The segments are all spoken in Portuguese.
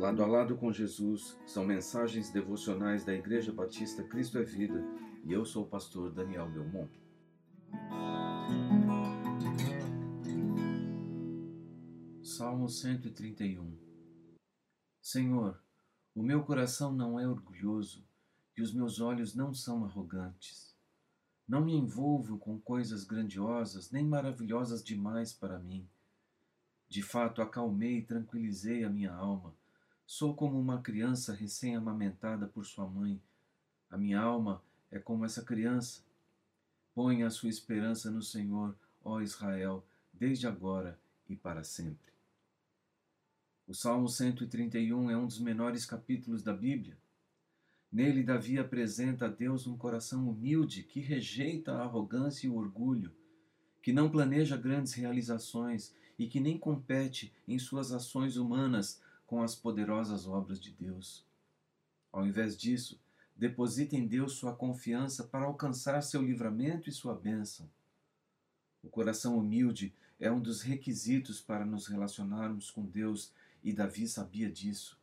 Lado a Lado com Jesus são mensagens devocionais da Igreja Batista Cristo é Vida e eu sou o pastor Daniel Belmont. Salmo 131 Senhor, o meu coração não é orgulhoso e os meus olhos não são arrogantes. Não me envolvo com coisas grandiosas nem maravilhosas demais para mim. De fato, acalmei e tranquilizei a minha alma Sou como uma criança recém-amamentada por sua mãe. A minha alma é como essa criança. Ponha a sua esperança no Senhor, ó Israel, desde agora e para sempre. O Salmo 131 é um dos menores capítulos da Bíblia. Nele, Davi apresenta a Deus um coração humilde que rejeita a arrogância e o orgulho, que não planeja grandes realizações e que nem compete em suas ações humanas com as poderosas obras de Deus. Ao invés disso, deposite em Deus sua confiança para alcançar seu livramento e sua bênção. O coração humilde é um dos requisitos para nos relacionarmos com Deus e Davi sabia disso.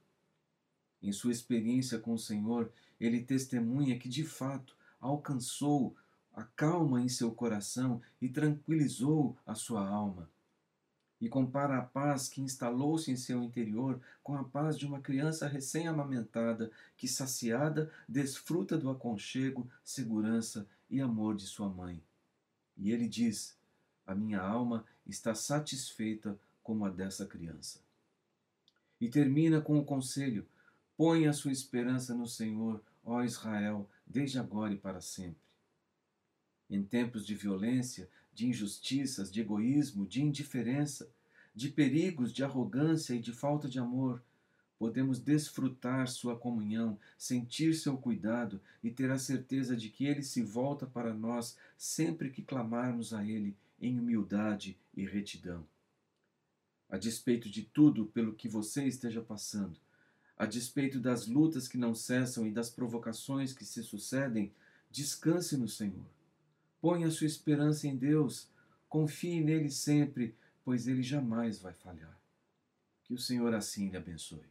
Em sua experiência com o Senhor, ele testemunha que de fato alcançou a calma em seu coração e tranquilizou a sua alma e compara a paz que instalou-se em seu interior com a paz de uma criança recém-amamentada que, saciada, desfruta do aconchego, segurança e amor de sua mãe. E ele diz: A minha alma está satisfeita como a dessa criança. E termina com o conselho: Põe a sua esperança no Senhor, ó Israel, desde agora e para sempre. Em tempos de violência, de injustiças, de egoísmo, de indiferença, de perigos, de arrogância e de falta de amor, podemos desfrutar sua comunhão, sentir seu cuidado e ter a certeza de que ele se volta para nós sempre que clamarmos a ele em humildade e retidão. A despeito de tudo pelo que você esteja passando, a despeito das lutas que não cessam e das provocações que se sucedem, descanse no Senhor. Ponha sua esperança em Deus, confie nele sempre, pois ele jamais vai falhar. Que o Senhor assim lhe abençoe.